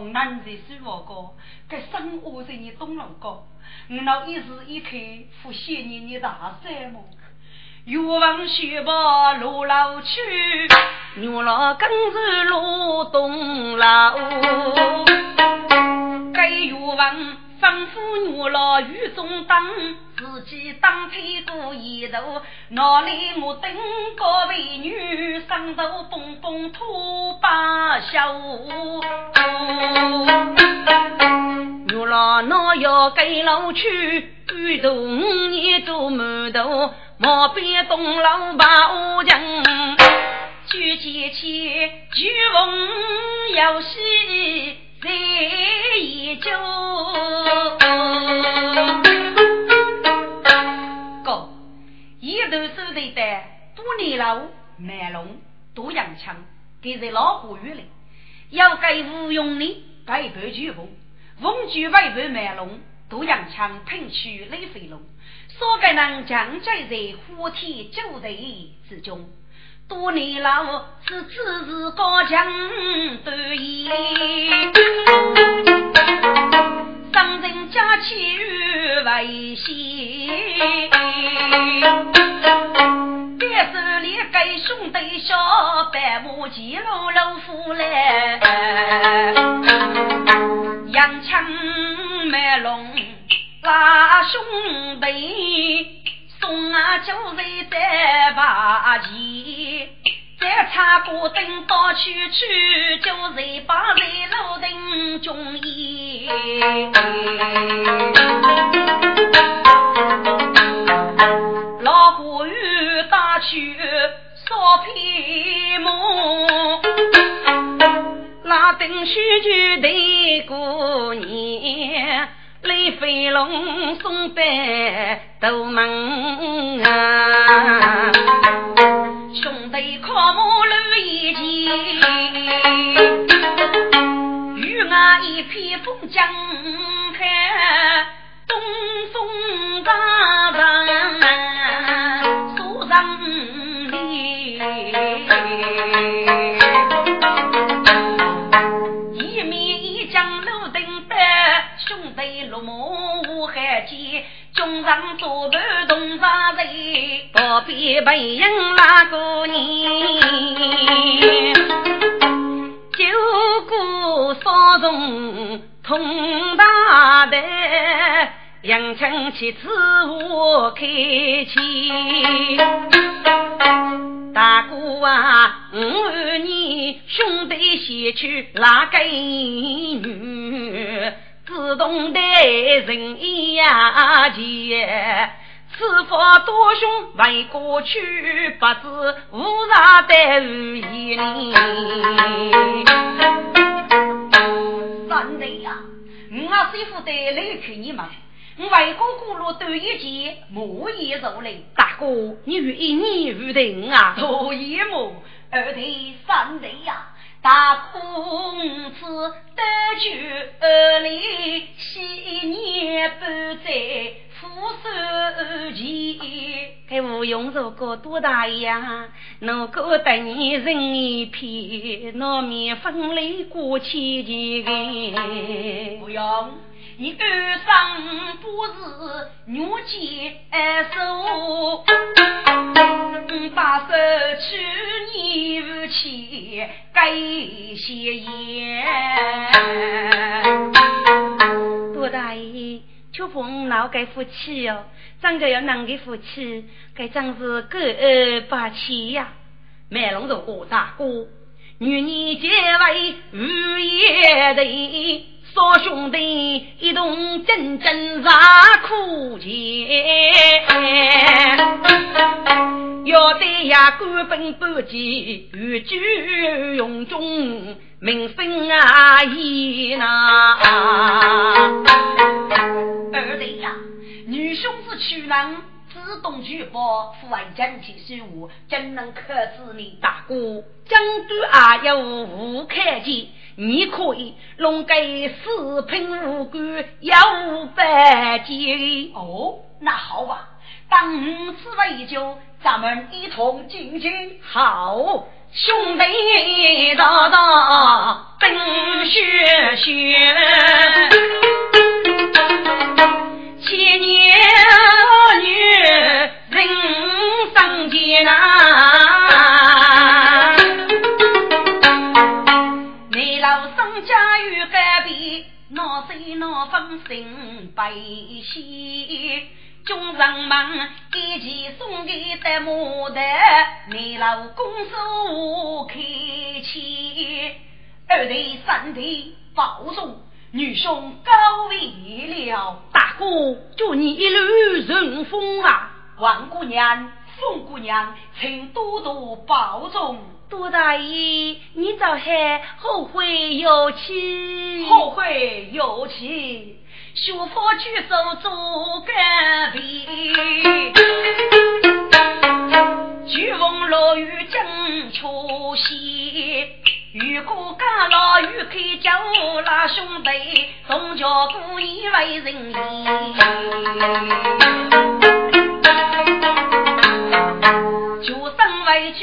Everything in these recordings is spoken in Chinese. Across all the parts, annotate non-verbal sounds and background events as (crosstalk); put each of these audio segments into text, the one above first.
可难在是我哥，该生活在你东龙高，我老一时一刻不谢你你大山么？越往雪把路老去，牛老更是路东老，雨中等，自己当天过一头，哪里我等个美女，上头蹦蹦吐把笑。牛老那要给老去，雨头五年做馒头。莫比东楼把屋墙，举剑去，举瓮游戏在一酒。一头手头的多年老卖龙多洋枪，给在老虎院里，要给吴用的盖白举瓮，瓮举外白卖龙多洋枪，拼取雷飞龙。所该能将在在虎体九贼之中，多年老是只是高强得意，上人家气于危险，别手里给兄弟小白马骑路老虎来，杨枪卖龙。拉兄弟，送啊酒水在把前，再插个灯到处去，酒水把在路灯中烟。老虎鱼打去烧皮馍，拉灯须就对过年。雷飞龙送百斗门啊，江海，东风大浪苏上里。母海间，中上做头东方人，不必背影那个年。九姑少中通大德，阳春七次我开启。大姑啊，五年兄弟先去哪个女？自动待人一样钱，此法多凶为过去，不知无常待无一年。三弟呀，我师傅带来看你们，我为哥过路多一件，莫言受累。大哥，你愿意你如定啊？多一么？二弟三弟呀。大公子得救二里，昔年不在扶手前。该吴用如果多大呀？如果得你人一片，难免分离过千金。不用。你二生不是女接手，把手该谢言。多大爷，秋风老该夫妻哟，张家要男的夫妻，该真是够霸气呀！卖龙头哥大哥，女人结为无业的。少兄弟一同真真杀苦钱，要得呀官本不济，欲举用中名声啊也那。二弟呀，女兄是娶郎，只自动举报，父爱将其失误，怎能克制你？大哥，将军啊有无看见？你可以弄个四品武官有百计哦，那好吧，当此为酒，咱们一同进京。好，兄弟大大奔雪雪，千年女人生艰难。闹水闹风心悲喜。众人们一起送给的牡丹，你老公手开启。二弟三弟保重，女兄高危了。大哥，祝你一路顺风啊！王姑娘、凤姑娘，请多多保重。杜大爷，你早还后会有期？后会有期，学佛举手做干壁，巨风落雨正出息。如果干老雨开酒，那兄弟总叫故意为人就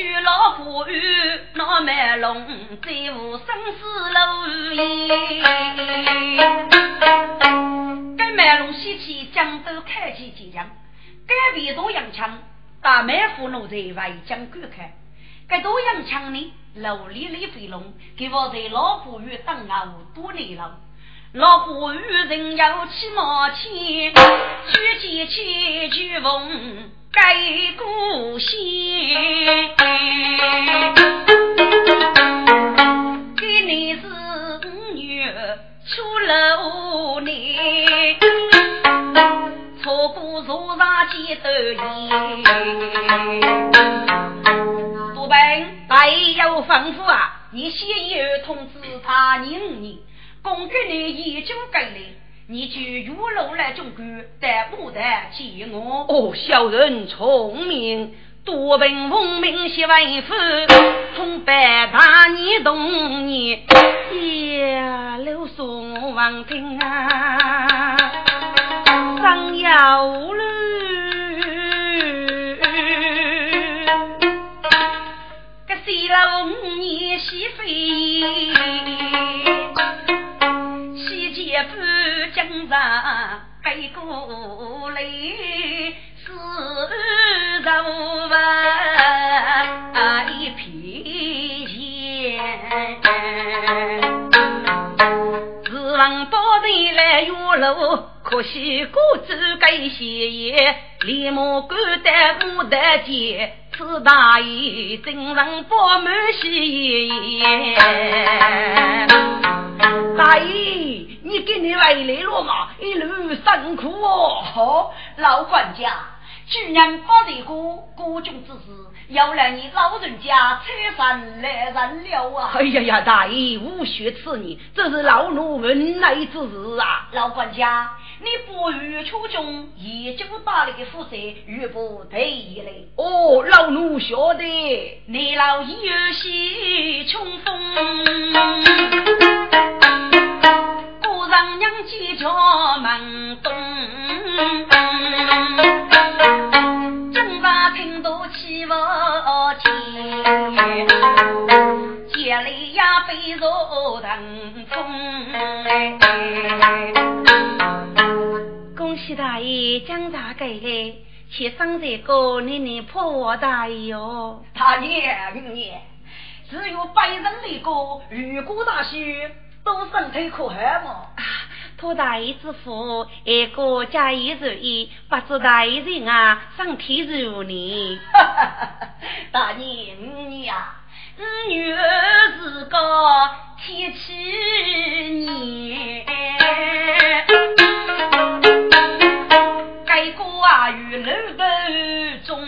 老婆与那满龙，再无生死路烟。该满龙西去江州开启即将，该边多洋枪，大满府奴在外江观看。该多洋枪呢，楼里里飞龙，给我在老虎与等啊多年了。老虎与人要起毛钱，举起起举风。改故乡，给你是五月出楼年，错过坐上几斗烟。杜本大爷有吩咐啊，你先有通知他人你，公给你已经给了。你去玉楼来中举，但不得见我。哦，小人聪明，多闻风名写文夫，从百大年动年，呀，留送王听啊，上要路，个西楼五年西飞。夫江上背过来，四周围一片闲。自问到底来月楼，可惜孤舟该歇业，连忙赶得牡丹街，此大爷真人不满喜。大爷。你给你来来了嘛，一路辛苦哦。好，老管家，去年八日过国中之事，要让你老人家车上来人了啊！哎呀呀，大爷无需此言，这是老奴问来之事啊。老管家，你不与初中已经打了个副色，与不对嘞？哦，老奴晓得，你老有些冲锋。上娘几家门东，正在听到起伏间，家里呀被若腾风。恭喜大爷将大给，且生在个年年破大爷哟。大爷明年只有百人的个如果大喜。都身体可好嘛？托大爷之福，一个家业如意，不知大爷人啊，身体如呢？大年五年啊，五月是个天气年，该过啊与楼头中，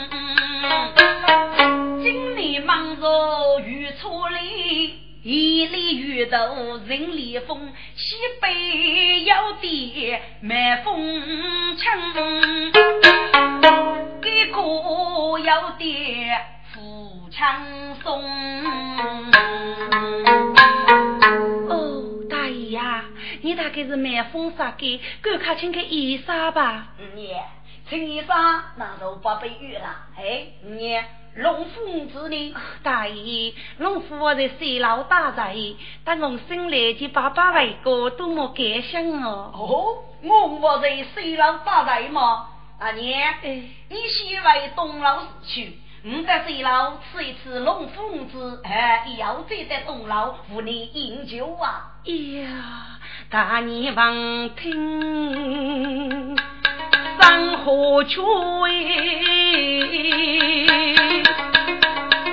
今年忙着雨初里。一里雨头人里风，西北有地满风尘。给一个有点富强松。哦，大爷呀，你大概是满风沙给，赶快请个衣裳吧。你，请衣裳那就不被雨了。哎，你。龙凤子呢？大爷，龙父我在水老大在，但我生来就爸爸为哥，多么感想哦！哦，我我在水老大在嘛？阿娘，你先为东老死去，我在水老吃一次龙凤子，哎，要再在东老扶你饮酒啊！呀，大年望听。山河曲，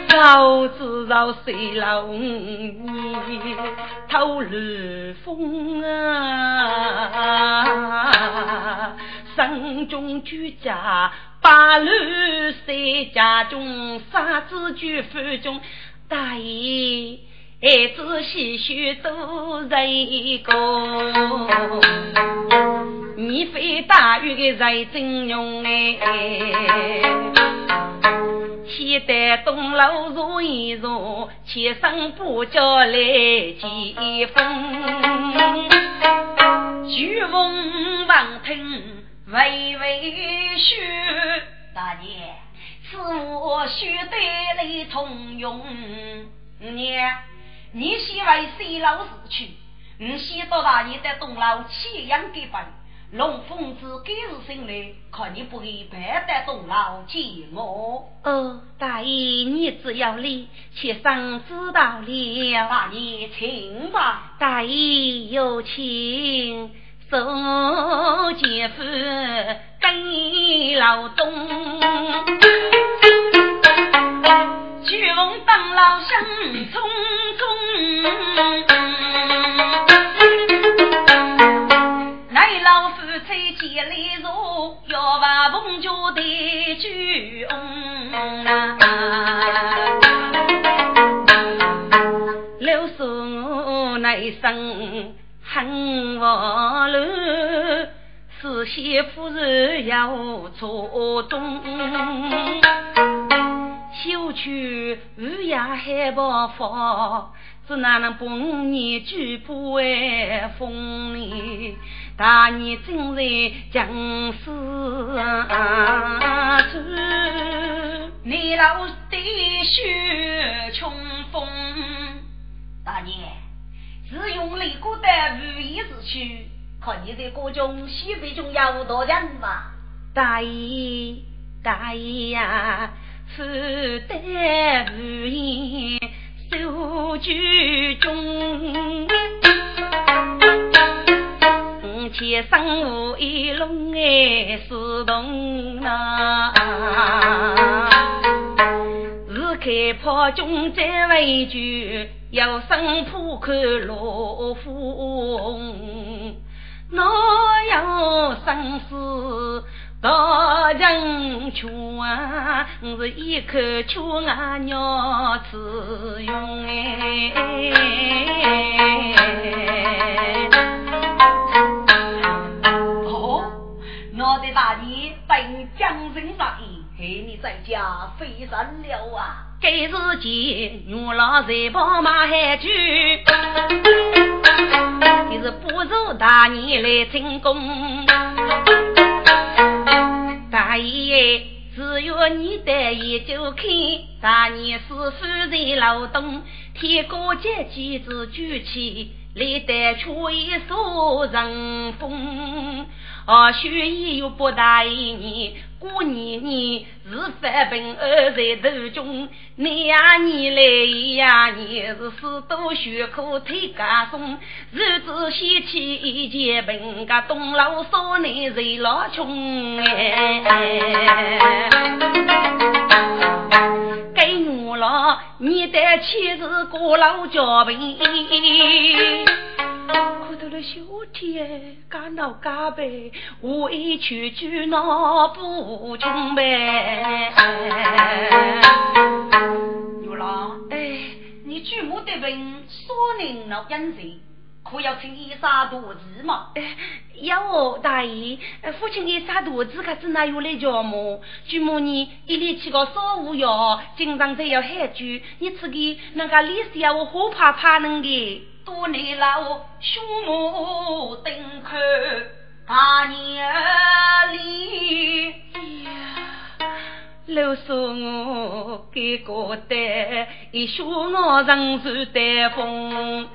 早知道谁老你透露风啊！山中居家八路三家中，三子居府中，大爷。孩子细许都一个，你非大雨的才真用哎，先得东楼坐一坐，起身不叫来接风，巨风望听微微嘘，大爷，此我须得来通用，娘。你先为西老死去，你先到大爷的东楼弃养给本。龙凤子今日醒来，看你不会白得东楼见我。哦，大爷，你只要理，妾身知道了。大爷请吧。大爷有请，受姐夫跟老东。巨龙当老生匆匆，乃老夫妻结礼如，要把凤家的巨翁啊，六叔乃生很无路，四媳妇人要做东。休去日夜海报发，只哪能把你举步为风里？大年正在将士走，你老的血冲锋。大年是用李国的如意之躯，看你在国中西北中有多人嘛？大爷，大爷呀！是得无言守居中，且生无一龙哎是动啊！是开炮军再为救，要生破口落风，哪有生死？大人劝啊，我是一口劝啊鸟子用哎。哦，我的大爷本将军大义，害你在家飞山了啊！该是见牛老在跑马海去，你是不如大爷来成功。大爷，只要你得一就看，大年是夫人劳动，天高节几子举起，历代却一所人风。二许也有不大一年，过年年是翻本二在头中，你呀你来呀你是四多学苦推家松，日子先起一件本个东老少内谁老穷哎，给我了，你的妻子过老家病。看到了小天，干闹干呗，委屈就闹不穷呗。牛郎，哎，你祖母得病，少年老人谁？可要请伊杀肚子嘛？要哦，大爷，父亲给杀肚子，可是哪有来叫么？舅母你一连吃个烧五药，经常在要喊酒，你吃的那个脸色我好怕怕能的。多年老兄母登科大年里。老说我给个单，一说我人是带风。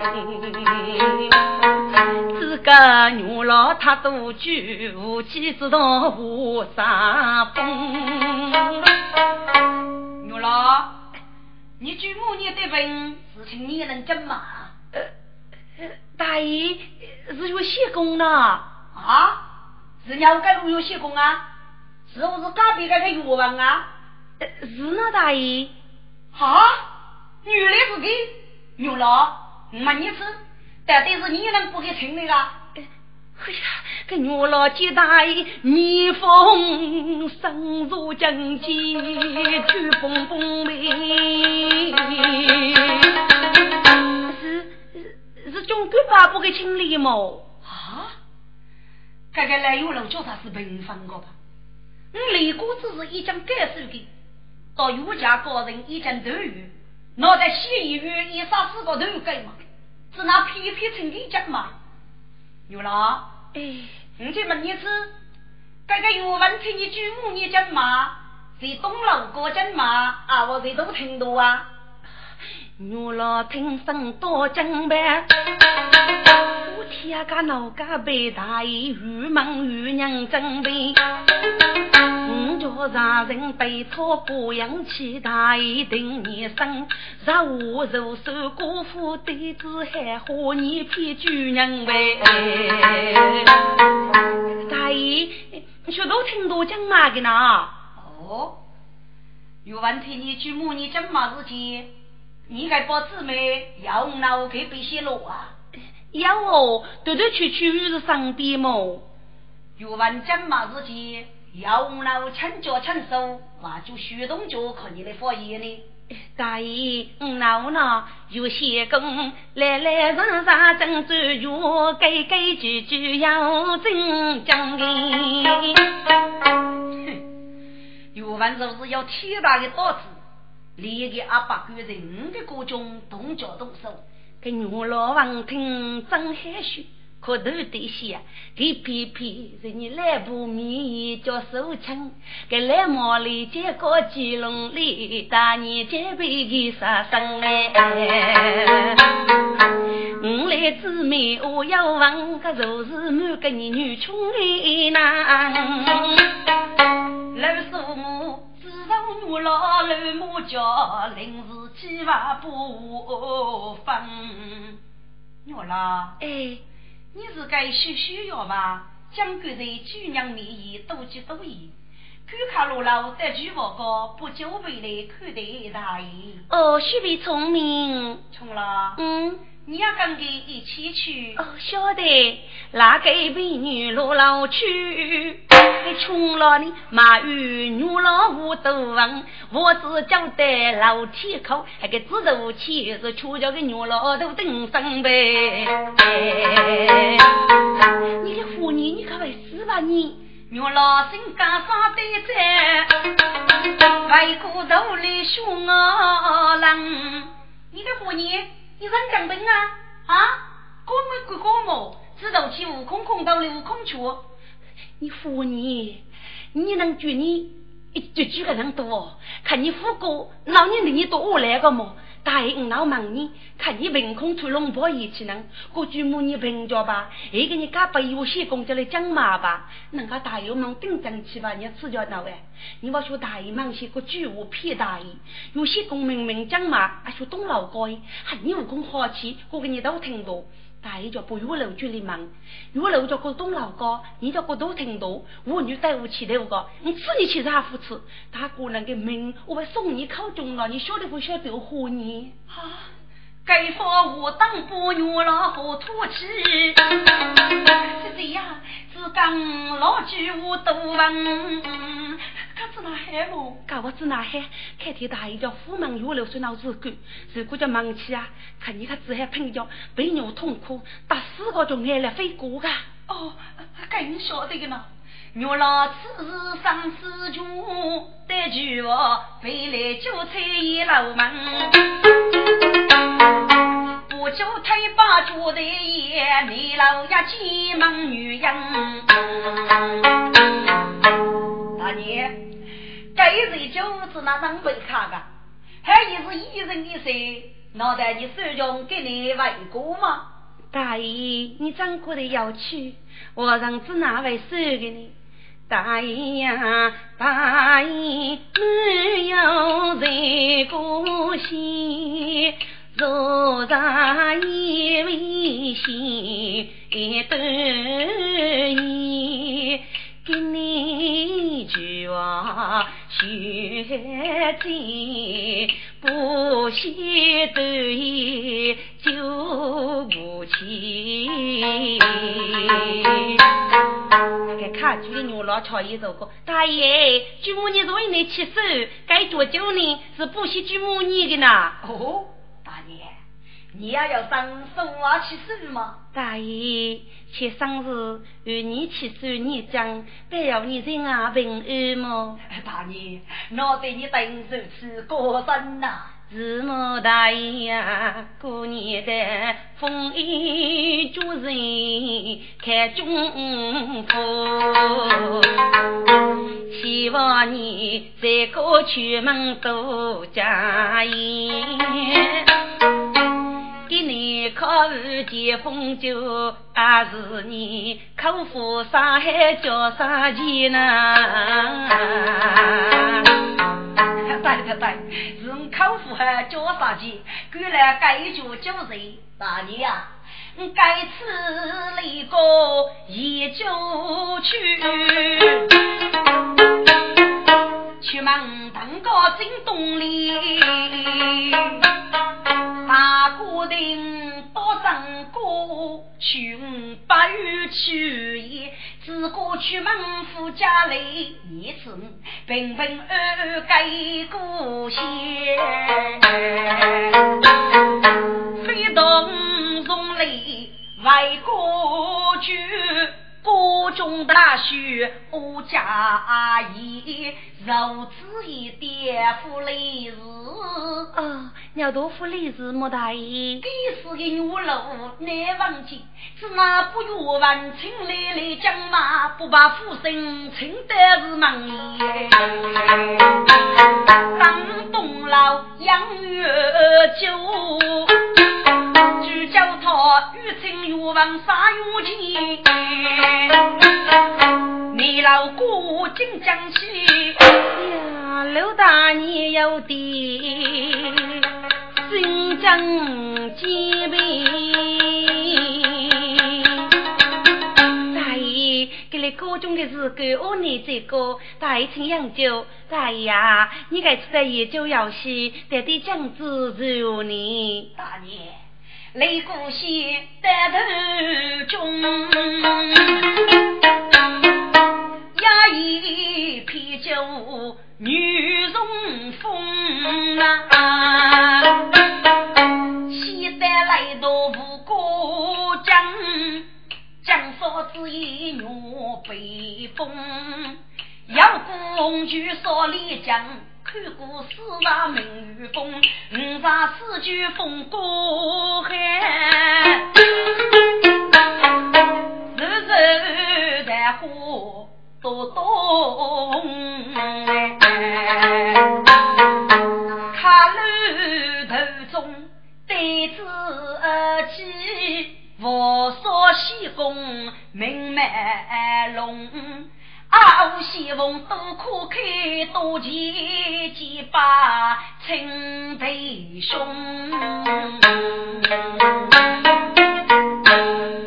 自个女老太多酒，无妻知道无啥风。女老，你舅母你的问事情你能讲吗？呃，大爷是有谢公呢。啊？是鸟该路有谢公啊？是不是隔壁那个药房啊？是呢，大爷。啊，原来是给，牛老，没你吃，但但是你能不给请那个？哎呀，给牛老接大爷，蜜蜂深入经济，去蹦蹦梅。是是是，中国爸不给清理吗？啊，这个来有人叫他是平凡个吧？我李姑只是一江盖手的，到岳家高人一将头鱼，脑袋洗一院一杀四个头盖嘛，是那皮皮成的讲嘛？有了，哎，你去问你是，这个有问题你举母你讲嘛？在东楼过讲嘛？啊，我这都听到啊。我老听声多讲呗，我天个老家被大爷玉门玉娘准备，我叫让人被托过养起大爷等一生，让我肉手姑父对子还和你骗主人呗。大爷，你说都听多讲嘛的呢？哦，有问题你举母你讲嘛事情？你该把姊妹要脑给别些路啊？要哦，断断续续是上边么？有完讲嘛自己，要脑请脚请手，那就虚动脚看你的发言呢？大爷，脑呢有些功，来来上上正转月，改改句句要真讲的。有完 (laughs) 就是要天大的刀子。连个阿八个人的各种动脚动手，给牛老王听真害羞，可头得些，给皮皮人你来不面叫手枪，给来毛里结个鸡笼里，大年结被给杀生哎。我来姊妹我要问个就是满个你女穷的男，老叔母。我老老母家临时计划不分，我啦，哎，你是该需需要吧？将军在主娘面前多吉多言，看看罗老得句话高，不久回来看待大爷。哦，许备聪明，聪了，嗯。你要跟他一起去？哦，晓得。哪个美女罗老去？你穷了你马玉女老五都问，我只交代老天口，那个指头起是出叫个女老头等上呗。你的妇女，你可会死吧你？女老身干啥的在？外骨头里凶我人，你的妇女。你认讲本啊？啊，哥们哥哥们？知道去悟空空到了悟空去。你服你，你能举你一举举个人多？看你富过，老年的你多我来个么？大爷，我老忙呢，看你凭空出龙袍一起呢，过去母你评价吧，一个你干把有些工作来讲嘛吧，人家大爷忙顶正气吧，你吃叫哪位？你我说大爷忙些个句话骗大爷，有些公明明讲嘛，还说东老高，还你武功好气，我给你都听到。大爷叫不月楼就里忙，月楼叫过东老高，你叫过都听到。我女带我起头个，你吃你去啥扶持？大哥那个命，我会送你考中了，你晓得不晓得活你？啊，该说我当不月了好土气，是这样，只讲老句我都问，可是那海么？搞我子那海，开天大雨叫虎门月流水闹子干，如果叫忙起啊，看你他只还喷叫被牛痛苦，打死个就挨了飞过噶。哦，更晓得个呢。月老此时上四军，得句话回来就催一楼门。不久推把脚的爷，眉老呀急忙女人。大爷，该日就是那张被卡的，还也是一人一岁，脑袋你手中给你问过吗？大爷，你掌过的要去，我让子哪位收给你。大爷呀，大爷没有在过西，若让一位先得意，给你句话学在。不惜得意老巧一走过，大爷，舅母你若为你起手，该多久呢？是不惜舅母你的呢？哦，大爷，你也要上手啊起手吗？大爷，去生日与你起手，你讲，不要你人啊平安吗？(laughs) 大爷，我对你等手是过分呐。是么大爷呀，过年的风雨诸人看中福，希望你在过去门多加盐。给你考日解封酒，还是你口服上海叫啥钱呢？对对对，是我口服还叫啥钱？过来该酒酒人，大爷啊，我该吃那个一酒去，去门登高进洞里。大哥定多生过，去八月去也，自过去门夫家里，一次平平安安过些，非动中里为过去。国中大学我家阿姨，如此一点福利是啊，要多福利是莫大爷。给是个女路难忘记，只那不愿问亲来来讲嘛，不把父亲称得是门耶。当东老养月久。就叫他欲亲欲望杀欲情，你老姑紧将起呀，刘大年有的新疆几位，大爷给你高中的时候，我你这个。大爷请养酒，大爷呀，你该吃的夜酒要洗，得对酱子肉呢，大爷。擂鼓戏担头中，压一啤酒女容风啊，西单来到吴国江，江嫂子一女北风，要公举少丽江。看过四大名与风，五杀四句风过海，日日在火多动，卡路头中对子起，佛说西宫明麦龙。啊！我希望多可开多见几把亲弟兄。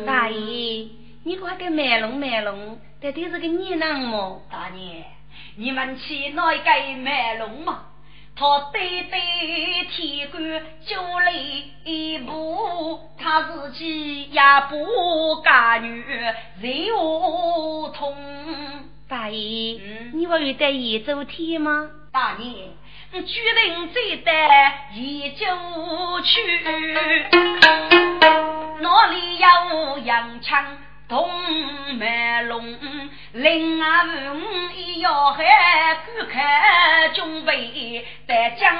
大爷，你快给卖龙卖龙，到底是个你男么？大爷，你们去哪一个卖龙嘛？他对对天官就来一步，他自己也不干女，人我痛。大爷，你不有带盐走天吗？大爷，我决定再带盐走去，哪里有洋枪？东门龙，另外五一要喊顾客准备在将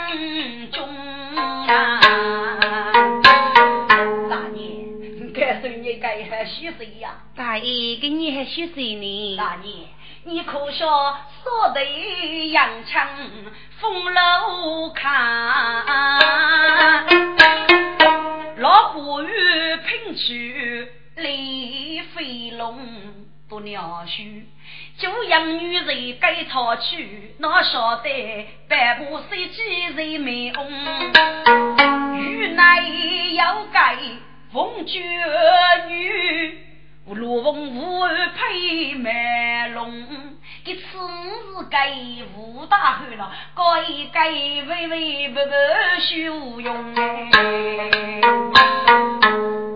中啊！大爷，该说你该还许谁呀？大爷，给你还许谁呢？大爷，你可说说的洋枪风楼看，老虎与平去。李飞龙不鸟须，就养女人该逃去，哪晓得百步谁几人美翁？玉乃要改凤绝女，罗凤无配美龙。一次是该武大汉了，该该微微不不修用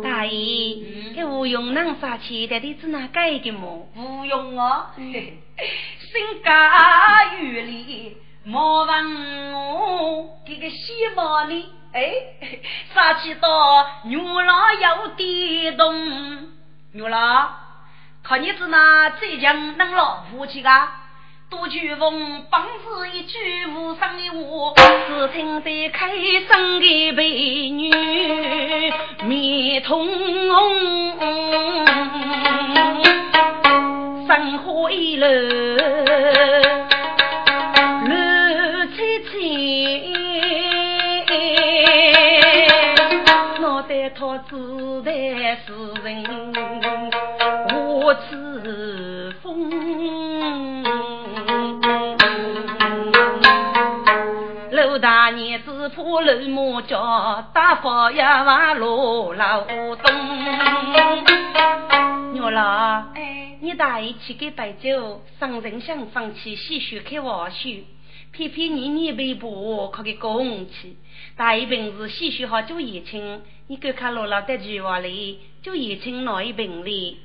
大爷。吴用能杀气，到底是哪改的么？吴用啊，(laughs) 身家有里，莫问我这个西毛呢，哎，(laughs) 杀气到牛郎有点动，牛郎，看你是哪最强能老夫妻啊？杜秋风本是一句无声的话，只听得开声的美女面通红，生花一楼乱七七，脑袋套子弹是人我自封。大年子破楼木脚，大佛也往罗老东。娘老，哎，你大爷去给摆酒，上人想放弃细水开玩笑，偏偏年年被婆，可给公气。大爷平时细水好做言情，你给看落老的句话里，做言情哪一瓶里？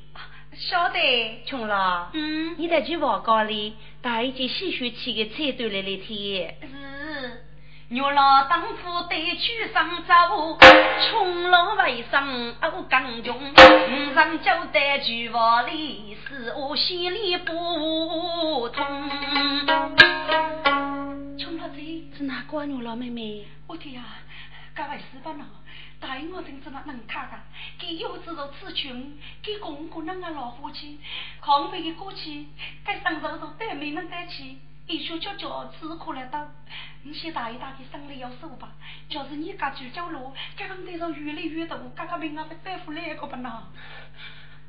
晓得，穷老，嗯，你在句话高里，大爷就细水起个菜端来来听。是。牛老当初对去上走，穷老为生我更穷。五上交代句话里，是我心里不通。穷老子是哪个牛老妹妹？我的呀，各位师伯呢？大我真子那能看的，给幼子如此穷，给公公那个老夫妻，康飞的过去，该上手都带没能带起。一说叫叫吃苦来到，你先大一大的生理要受吧。就是你家住角落，刚刚得着越来越多，刚刚命啊被大夫来个不呢？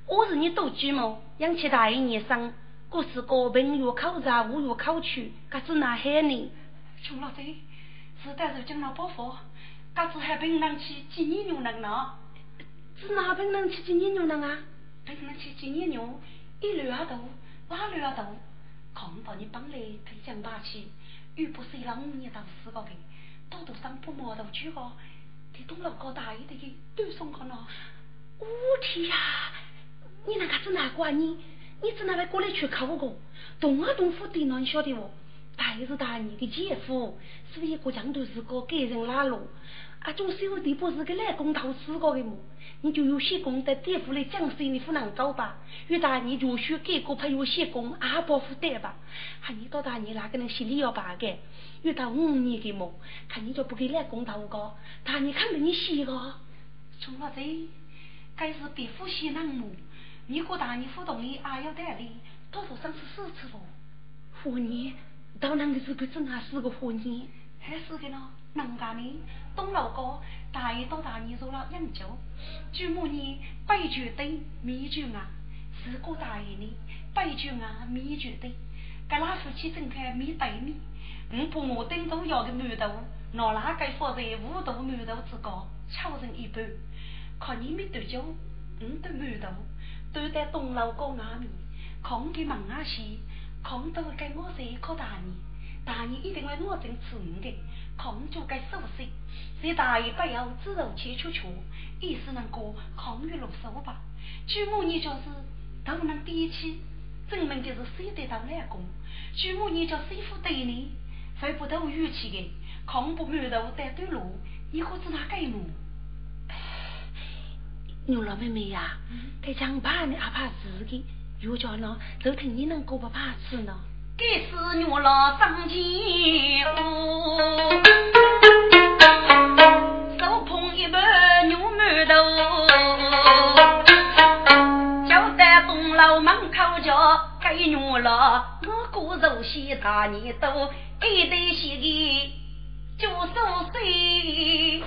我是你多居么？养起大一年生，过是高病又考察，无又考取，可是哪害呢？穷老贼，是带着进了包袱，可是还病能去几年牛能呢？是哪病能去几年牛能啊？病能去几年牛，一溜啊头，哪溜啊头？看到你本来推将霸气，又不是一让五年当四个的，多多上不毛头去个，给东老高大一点的都送个呢。我天呀！你那个是哪个你？你只哪位过来去考我个？东啊东府的呢？你晓得不？大是大你的姐夫，是一个江都是个给人拉路。啊，种小弟不是个来公讨死个的么？你就有些功德，爹父来讲谁你不能走吧？越大你就学改过派有些功，阿伯负担吧？啊你到大你哪个人心里要白的？越到五年的么？看你就不给来公讨个，大年看着你写个。从老贼，该是别夫先人么？你和大年互动的阿要带哩，多少生是四次不？虎年，到那个时候正还是个虎年，还是个呢？人家呢？东老哥，大一到大年做了饮酒，舅母呢？白酒对米酒啊，是个大爷呢？白酒啊，米酒对，格拉夫妻正开米对米，我把我等都要个馒头，拿哪个放在五斗馒头之高，敲成一半，看你没多久，我的馒头都在东老哥外面，看给门啊西，看到给我这一颗大年，大年一定会我正吃你的。空就该收拾，这大爷不要自肉切出去，意思能过抗御落手吧？舅母你就是都能点起，证明就是谁得到老公？举母你叫谁夫对你？会不都语气的，恐不满头带对路，你可知哪改么？牛老妹妹呀，该讲怕你还怕自己，又叫呢，就听你能过不怕死呢？该是牛老上前手捧一盘牛馒头，就在东楼门口叫该牛老，我过肉些大年多，一对鞋的九十岁。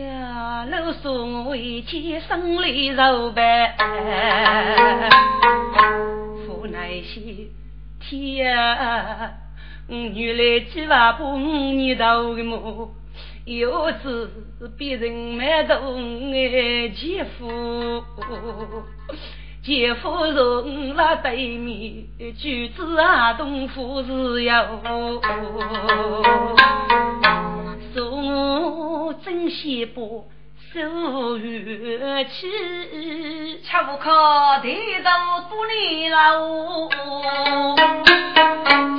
呀，老孙为妻生里肉白，父乃些天呀，原来计划把五年头的么？又是别人买动哎，姐夫，姐夫从那对面，举子啊，东府是哟。送真仙把手玉器，吃不可抬头多年老，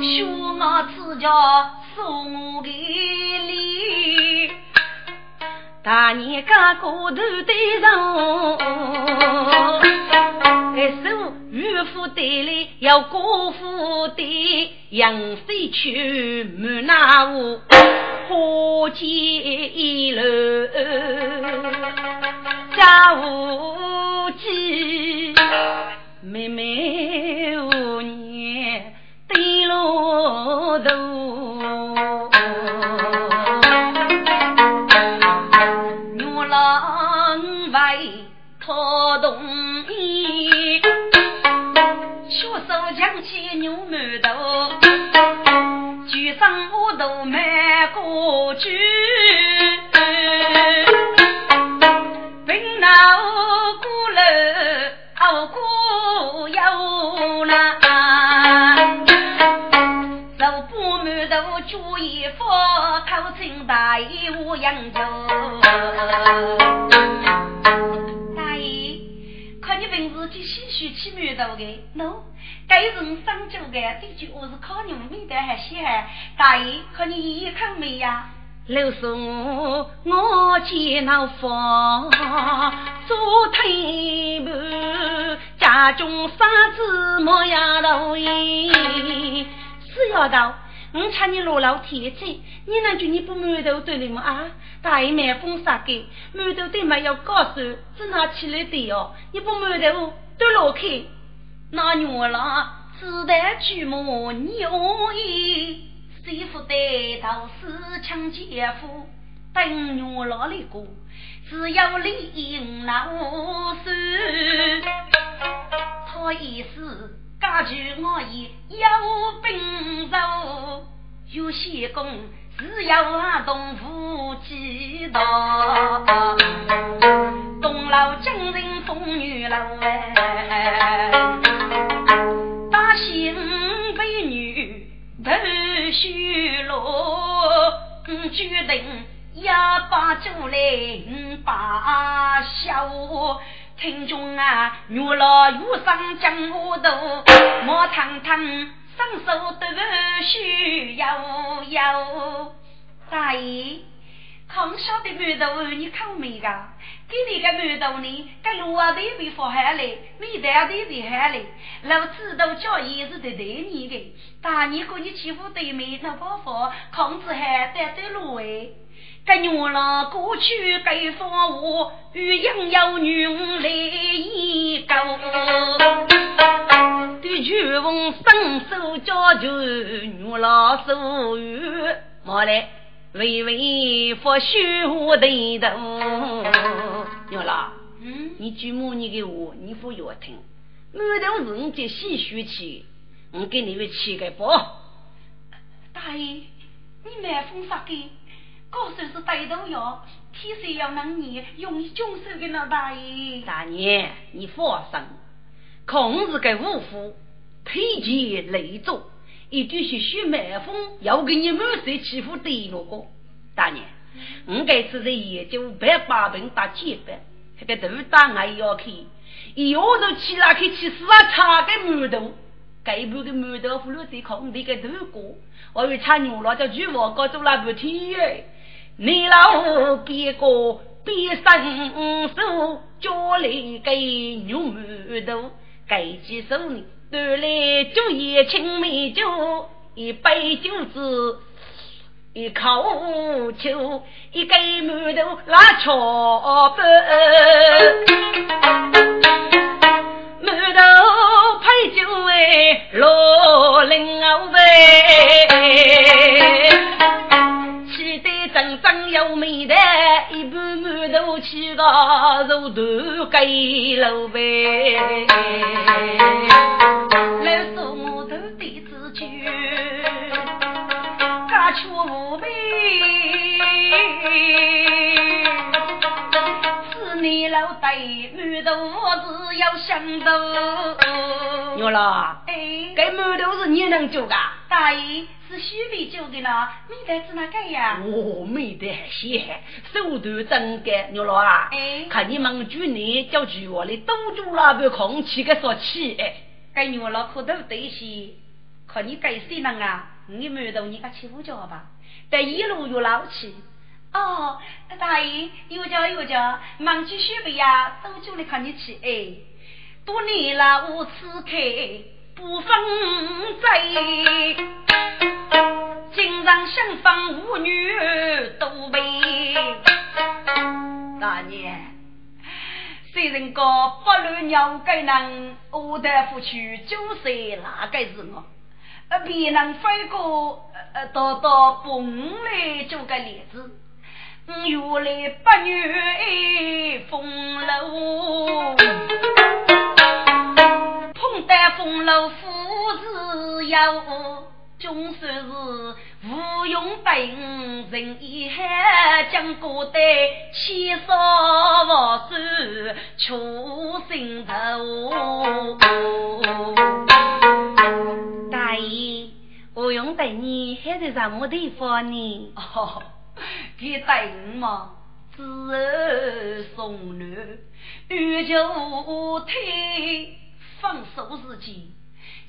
学我自家送给礼，大年家过头对上，一手玉斧对来要过斧的，杨飞去满那屋。花间一楼，家务机，妹妹五年对落大爷，看你平时去洗洗吃馒头的喏。该人生酒的，这句话是靠你们没得还稀罕。大爷，和你一口没呀？老孙我见那房做推盘，家中三子莫丫头耶。是丫头，我看你落老天灾，你能就你不馒头对了吗？啊，大爷买风啥给？馒头对嘛要高手，只拿起来的哦。你不馒头都落开。那女郎自带举目牛衣，媳妇带头是抢姐夫，等女郎的过，只有领那五十。他意思，家具我也有兵肉，有些工只有东府几道，东楼金人风雨楼哎。新美女头须落，决定要把酒来把笑。听众啊，月老月上讲我都莫堂堂，双手都需要要。大爷，康晓的馒头你口没噶？给你个馒头呢，跟罗啊对比发下来，没得对比下来，老子都叫也是对对你的。大年过你欺负对面那包袱，控制还得对路哎。跟牛郎过去该说我与杨有女来一个，对曲风伸手交就牛郎手语，莫来。微微佛须我的头，牛郎，嗯，你举母你给我，你不要听。满头是我在洗血气，我给你们乞个包。大爷，你买封啥给？高手是带头药，天生要能你用你军手的那大爷。大爷，你放心，空是个武夫，推荐雷做。一句是血满风，要给你满身欺负对了个大娘，我这次在研究百八本打几百，这个头打还要开，以后头去哪去去死啊？差个馒头，盖部的馒头葫芦在空地个头过，我有吃牛了叫巨王哥做了半天耶。你老别个别伸手，家里给牛馒头，给几手呢？端来酒也青梅酒，一杯酒子，一口酒，一根馒头拉桥板，给老板，来送我头弟子酒，家缺无备，是你老弟馒头我只要想到。牛老，哎，这馒头是你能做的？大爷。是许备酒的呢，没得子哪个呀？哦，没得些，手段真干，牛老啊！哎，看你们局内叫住我的都住那边空气个说起哎，该牛老可都对些，看你该谁人啊？你没到你个欺负叫吧？得一路又老气。哦，大爷，有叫有叫，忙起许备呀，都住来看你去哎，多年了无此客。不分贼，今上相逢无女都悲。大年，虽然个不乱鸟该能，我的夫妻就是哪个是我？呃，别人飞过，呃，到到崩来做个例子。原来八女风流。碰得风流富士有，总算是无用等人一海将过的千少万算出心头。大爷，我用待你还在什么地方呢？哦，给等嘛，子儿送女，欲就退。放手时间，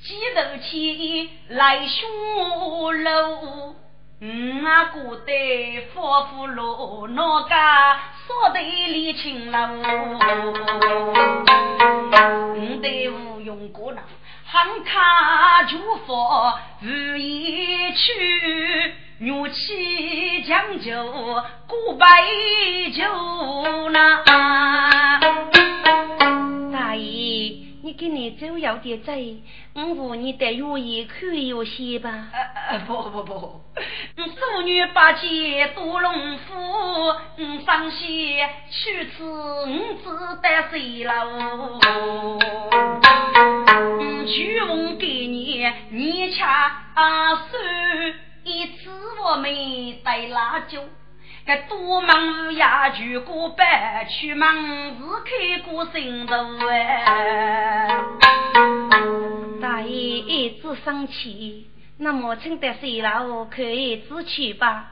几头起来凶楼，嗯啊，过得佛佛罗那家所得里青楼，五得无用过那喊卡就佛无一去，怒气将就古白酒那。你跟你走有点醉，我扶你带药医看有些吧。呃不不不，妇女八戒多龙夫，我上西去此五子带水楼。曲翁给你你吃啊算，一次我没带辣椒。个多忙也去过百，去忙是开过新路哎。大爷一直生气，那么请得谁老可以自去吧？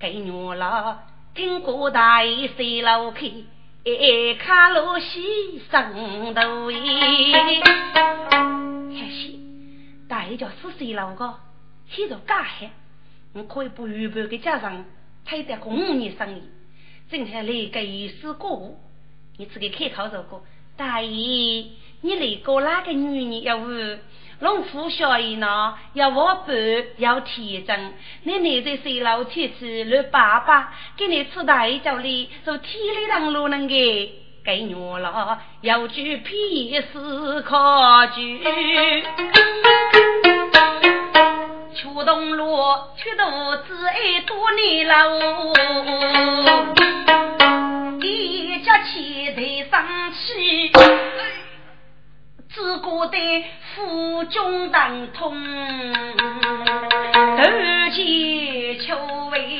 给娘老听过大爷谁老开，卡路西生头哎。还是大爷叫是谁老个？现在干黑，我可以不预备给加上。推得工业生意，今天来个意思过，你自己开口说过，大爷，你来过哪个女人要问？农夫小姨呢？要我伴，要天真。你奶在水老天子，老爸爸给你吃大脚里，做天里当路能给给娘了，要句屁事可句。出东路，出肚子爱多年了，一家气在生气，只顾得腹中疼痛，头前求为，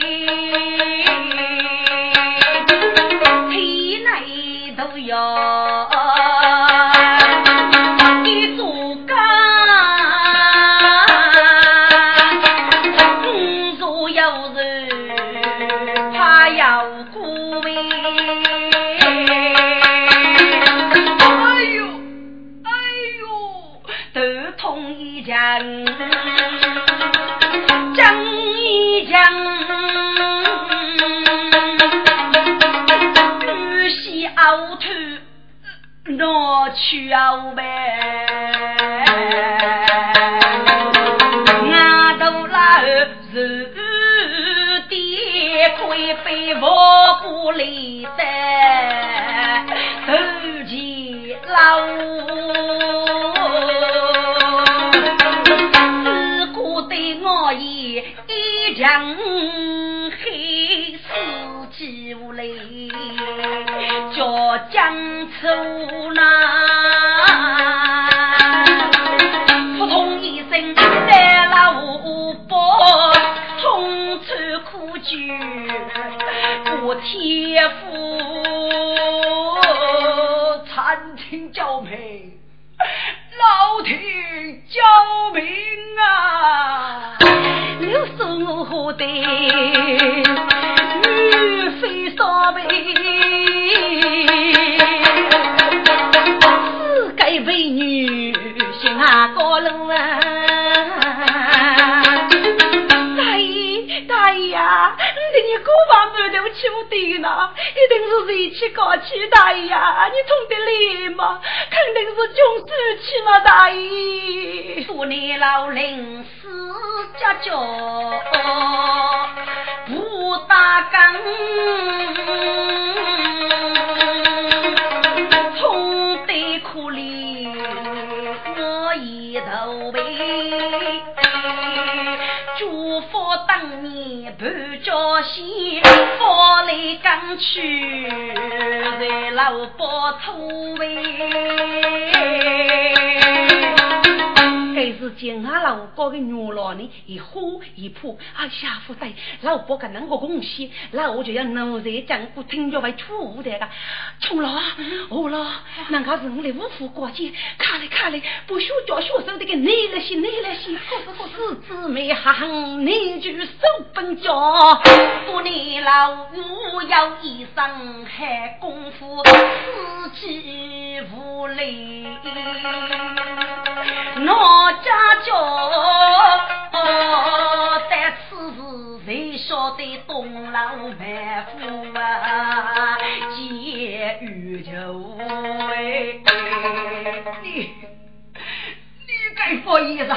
去啊呗，俺都老是的亏被我不理的，头前老，自古对我也一样黑死几无泪，叫江出那，姐夫餐厅救命，老天救命啊，你是我何地？一定是谁去搞起大呀？你痛得来吗？肯定是穷死去了大爷。祝你老林死家家，不打更，从得苦里我一头背，祝福当年半家仙，发来刚去在老包土位。该是见俺老伯的女老呢，一呼一扑，啊下夫在老伯个能个贡献，那我就要奴才讲不听着为出的个，穷了啊，饿了，那个是我的五福过节，看来看来，不许叫学生的个内了些内了些，四姊妹行，你就手本家，不你老五要一身还功夫，自己无累。我家家在此时谁晓得东老板夫啊，结玉球哎，你你该说一声，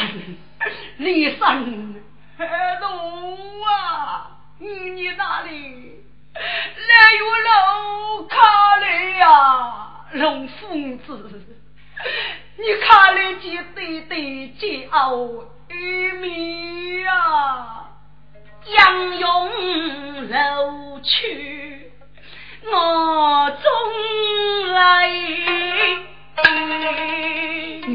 你生龙啊，你哪里来有龙卡来呀，龙疯子。你看那几对对叫玉米啊，杨勇柔去，我终来。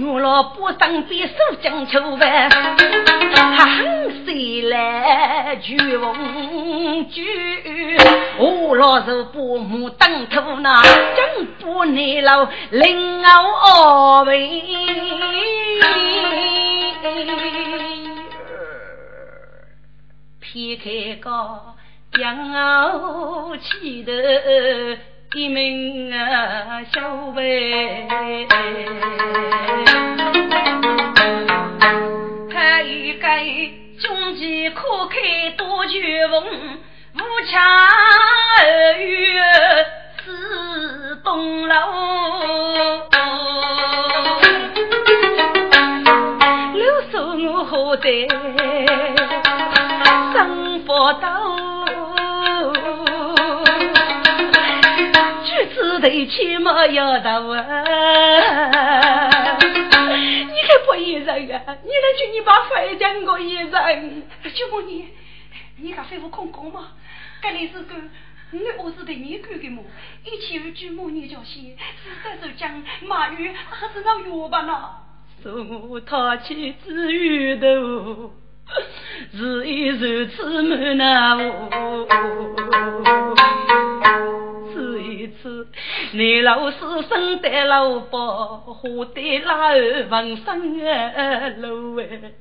我老婆身边手将秋饭，横谁来举风举？我老是把木当头那，真不难老领我为。撇开个养我起的。一名啊小辈，还一个中间可开多绝风，无强二语是东楼。六叔我好在生不到。头起没要到啊！你还不一人啊？你能去你把肺讲过一人？就问你，你敢肺部空空吗？这里是个我儿子的你干的么？一起有句母女交心，是在手讲马玉还是那药吧呢？送他去治鱼头，是一如此满那屋。你老是生得老婆，活得老丰生啊老哎！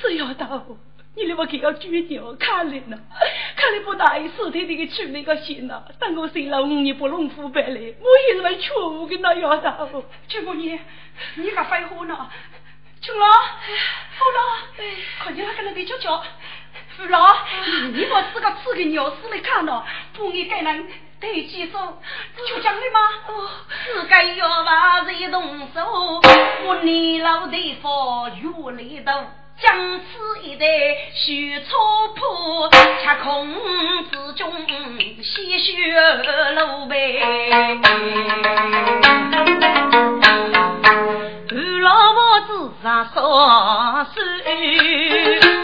是要到你那么给要锯掉看来呢？看来不大意思的这个娶那个心呐！等我生了五年不弄腐败嘞，我也是来求跟那丫头。舅母你，你个废话呢？穷了，好了，快点来跟那边叫叫。父老，你把自个吃个鸟屎来看了，不你该人。对几手，就讲的吗？自该要把人动手，我年老的佛越来到。将此一代须错破，恰空之中鲜血露背。二老婆子上烧水。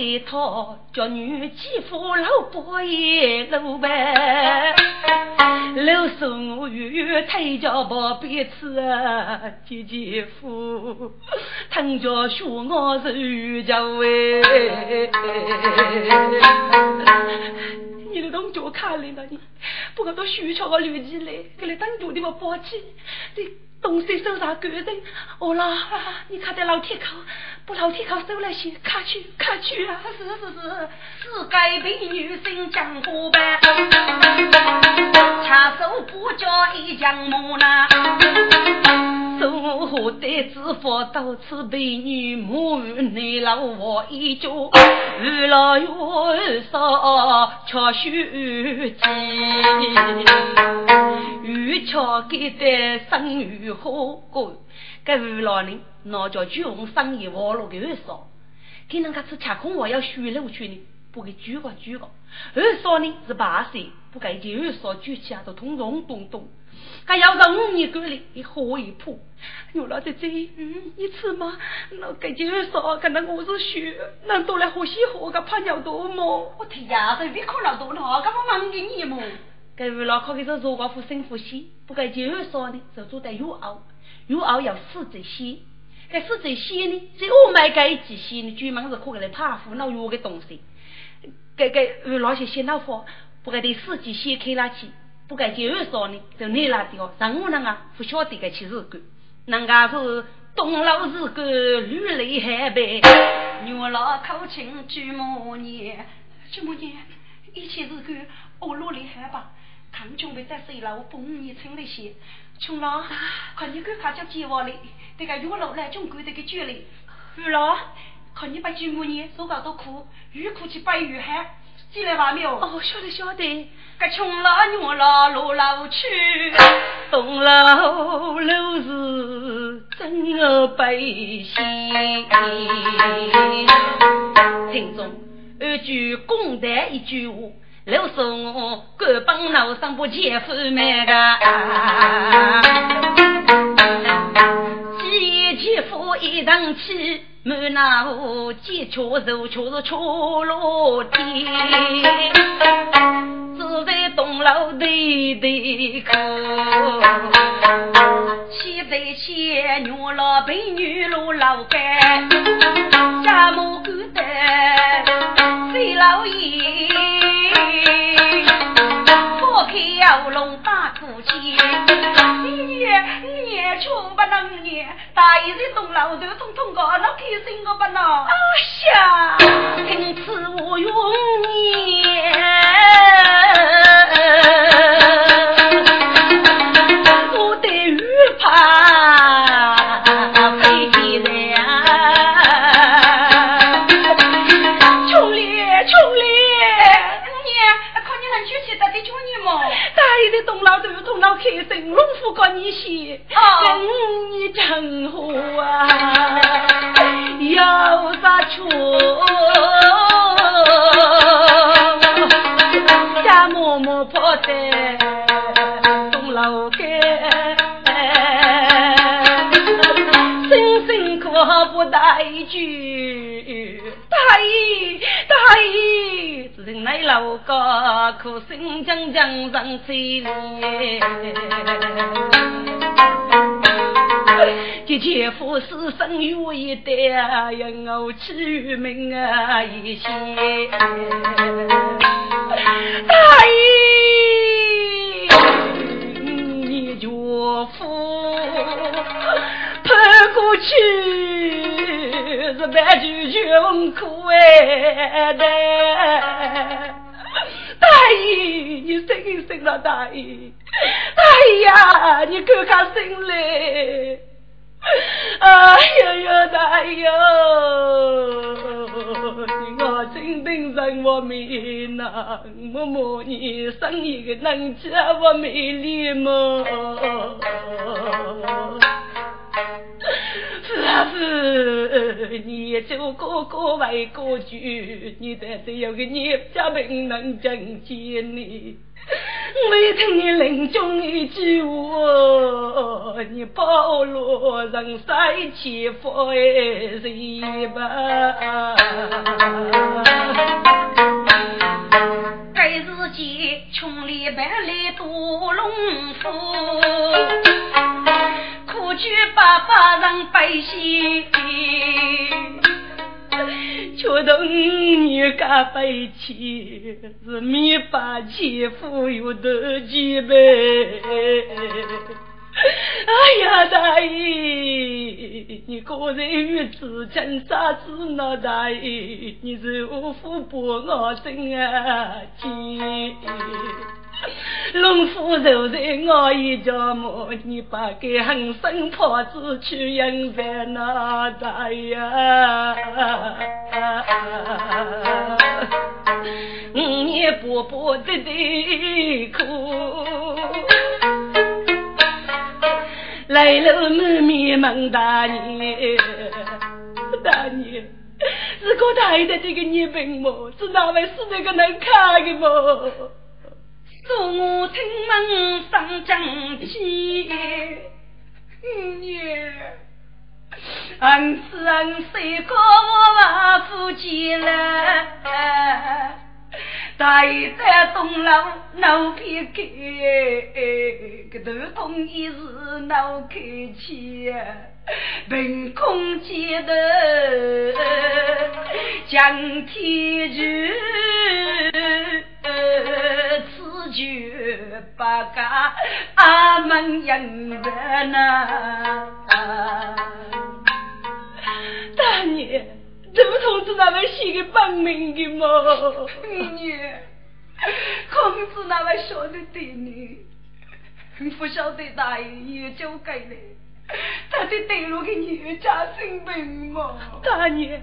我对他叫女继父老伯爷老伴，老孙我与推家宝彼此啊，姐姐夫，他家说我是家喂，你的动作看来了你，不过都虚巧个绿起来，给你当主的我抱起，你东西手上干净，好了，你看在老铁口。我老天靠手来写，卡去卡去啊！是是是，是该被女生讲过呗。插手不叫一将木呢，生活的知府到此被女母内老我一脚，二老越少巧须记，玉巧给的生玉火锅。该二老人那叫巨红生意网络给二嫂，给人家吃吃空话要虚了去呢，不给举个举个。二嫂呢是八岁，不该就二嫂举起啊都通通咚咚。还要到五年过里一喝一铺，有了这这嗯一次嘛，那该就二嫂看到我是虚，难道来喝西喝个怕尿多么？我天呀，这别可老多了，干嘛忙给你么？该二老靠给这做寡妇生呼吸，不该就二嫂呢就做得又熬。有熬要四只鲜，这四只鲜呢，只我买个一只鲜呢，专门是可给来怕腐脑药的东西。这个呃那些鲜脑花，不该得四只鲜开拉去，不该就二少呢，就你那的哦。上午那个不晓得个其实个，人家是东老是个绿泪海白，牛老口亲举母年，举母年，一切是个我落厉害吧？看准备在水楼帮你称那些。穷郎，看你给他叫计划哩，这个月老来总归这个距离。玉老，看你把舅母呢，手搞都哭，越哭去拜玉海，进来吧没有？哦，晓得晓得。个穷老牛老路老去，东楼楼是真儿悲喜。听众，二句公单一句话。老说我官帮老上不前夫买个，几前夫一登起，满那户鸡雀肉却是雀落地，只在东楼对对口，七对七女老陪女路老干，家母干的谁老爷？你念穷不能你，大一人动老头，通通个那开心个不能。哎呀，从此我永念，头脑开心，农夫搞你些，跟你称呼啊，有啥错？(laughs) 家默默跑在东楼街，辛辛苦苦不带一句，大姨大姨。人来老高，可心将将上千里。这姐夫是生有一代，人我取名啊一些。大爷，你岳父跑过去。是白驹穷苦哎的，大爷，你醒醒了，大爷，大爷呀，你看看醒来，哎呀呀，大爷，你我真等让我美男，默默你生一个能家我美丽吗？是啊是，你就个个为个举，你得是有个你家病能挣钱你。没听你临终一句话，你暴露人世起福谁吧？该是间穷里百里多农夫，举爸爸让百姓。却等你干白起，是米八千富有得几倍。哎呀，大爷，你个人与自称啥子呢？大爷，你是无福不我真啊亲。农夫就在我一家么？你把给横生婆子去养饭那大呀？五年伯伯的的苦，来了满面问大爷，大爷，如果大爷的这个年病么？是哪位死那个能看的么？说我听闻上将起，娘，俺是俺谁告我娃夫妻了？大爷在东楼闹偏开，个头痛一时闹开起，凭空接头将天柱。就把家阿门迎着呢。大娘，这不通知那位写个本名的吗？娘，孔子那位说的对呢。不晓得大爷也就给了，他的对路给女家生病吗？大爷，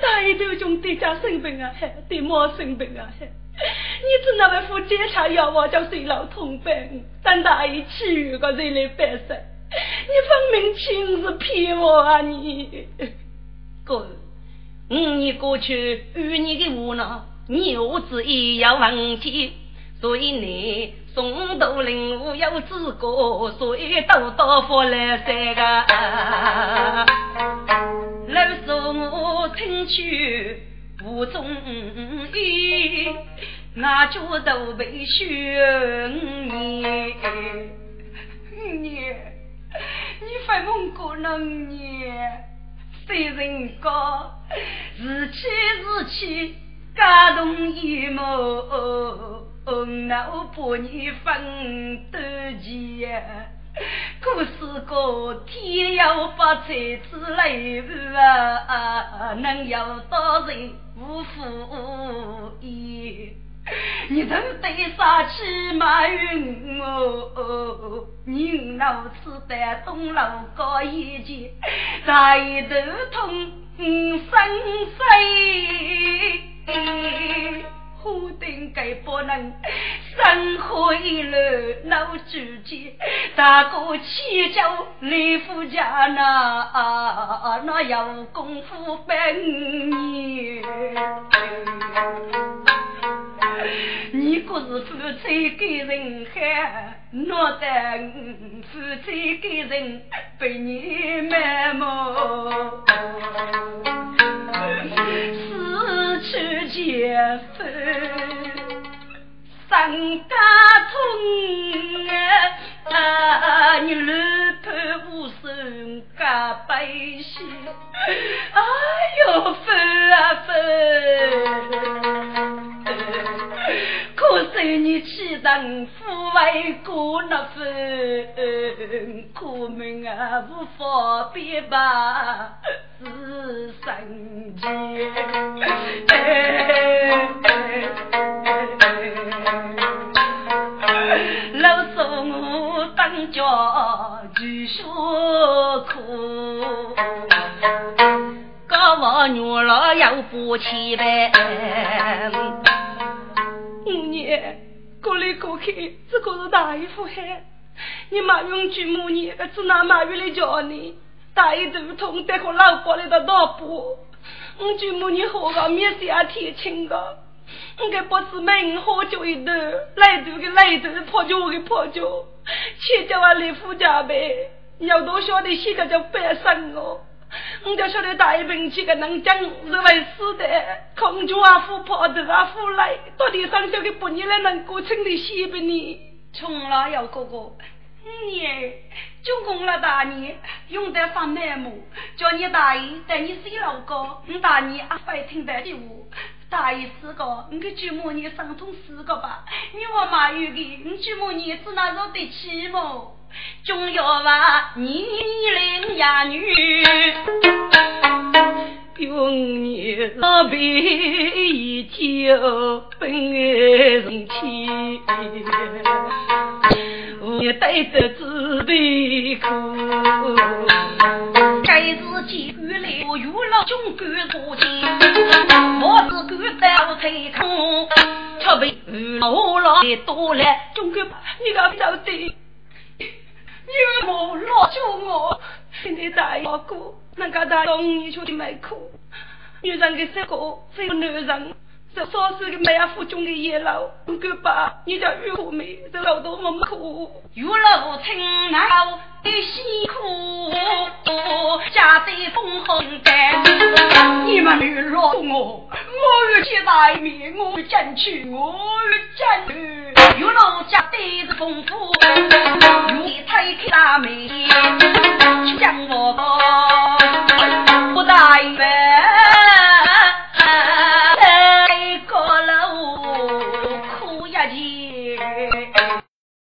大爷都讲对家生病啊，对妈生病啊。你只那位副检查药我叫水老通病，但大爷其余个人来办事，你分明亲自骗我啊你！哥，五年过去，与你的无奈，你我子也要忘记，所以你送到领悟有资格，所以都到佛来三个，老说我听去。不中意，那就都被选你。你，你发梦过能年，虽人高，日气日气感动一幕，那我把你分得钱。可是个天要发财子来日啊，能有多人？无福意，你曾对杀气马云哦，人老此在东楼高一截，大头痛生死。虎定该不能生活一路闹主见，大哥起脚李夫家那那有功夫百年。你不是夫妻给人害，我得夫妻给人被你埋没。失去结婚，三家通啊！你老婆无声加百姓，哎呦分啊分！可是你岂能富为过那分？苦命啊，无法别吧。是神仙，(laughs) 老说我当家就受苦，搞我女老要不起呗。五年过来过去，这个是大姨夫害。你马云举母你，只拿马云来叫你。大姨头痛，得和老婆来的脑补。我举母你喝个面夏天清个，我给不是买喝酒一头，来头个来头，泡酒个泡酒，钱叫我来付家呗。要多晓得些个叫白生哦。我就晓得大病气个能讲是为死的，空军啊副跑头啊副来，到底上交给半年来能过清的西北呢？从老要哥哥，你就功了大年，用得上内幕，叫你大爷带你洗老高，你大爷阿快听得起我。大爷四个，你给舅母你生通四个吧，你我妈有个，你舅母你只那受得起么？终要把你领呀女，永年老辈一条本爱人情，我带着自卑苦。该是几个来我遇了中国父亲，我是感到太空，特别我老多了，中国你个到底？你莫落住我，现在大哥哥，那个大东你出的没苦，女人的生活非男人，这说是个 sánh với mẹ Phú Trung và Yêu 劳的辛苦，家的 cứ 的，你们 như cho Yêu của mẹ, do đâu tôi mong có. Yêu Lâu 大圆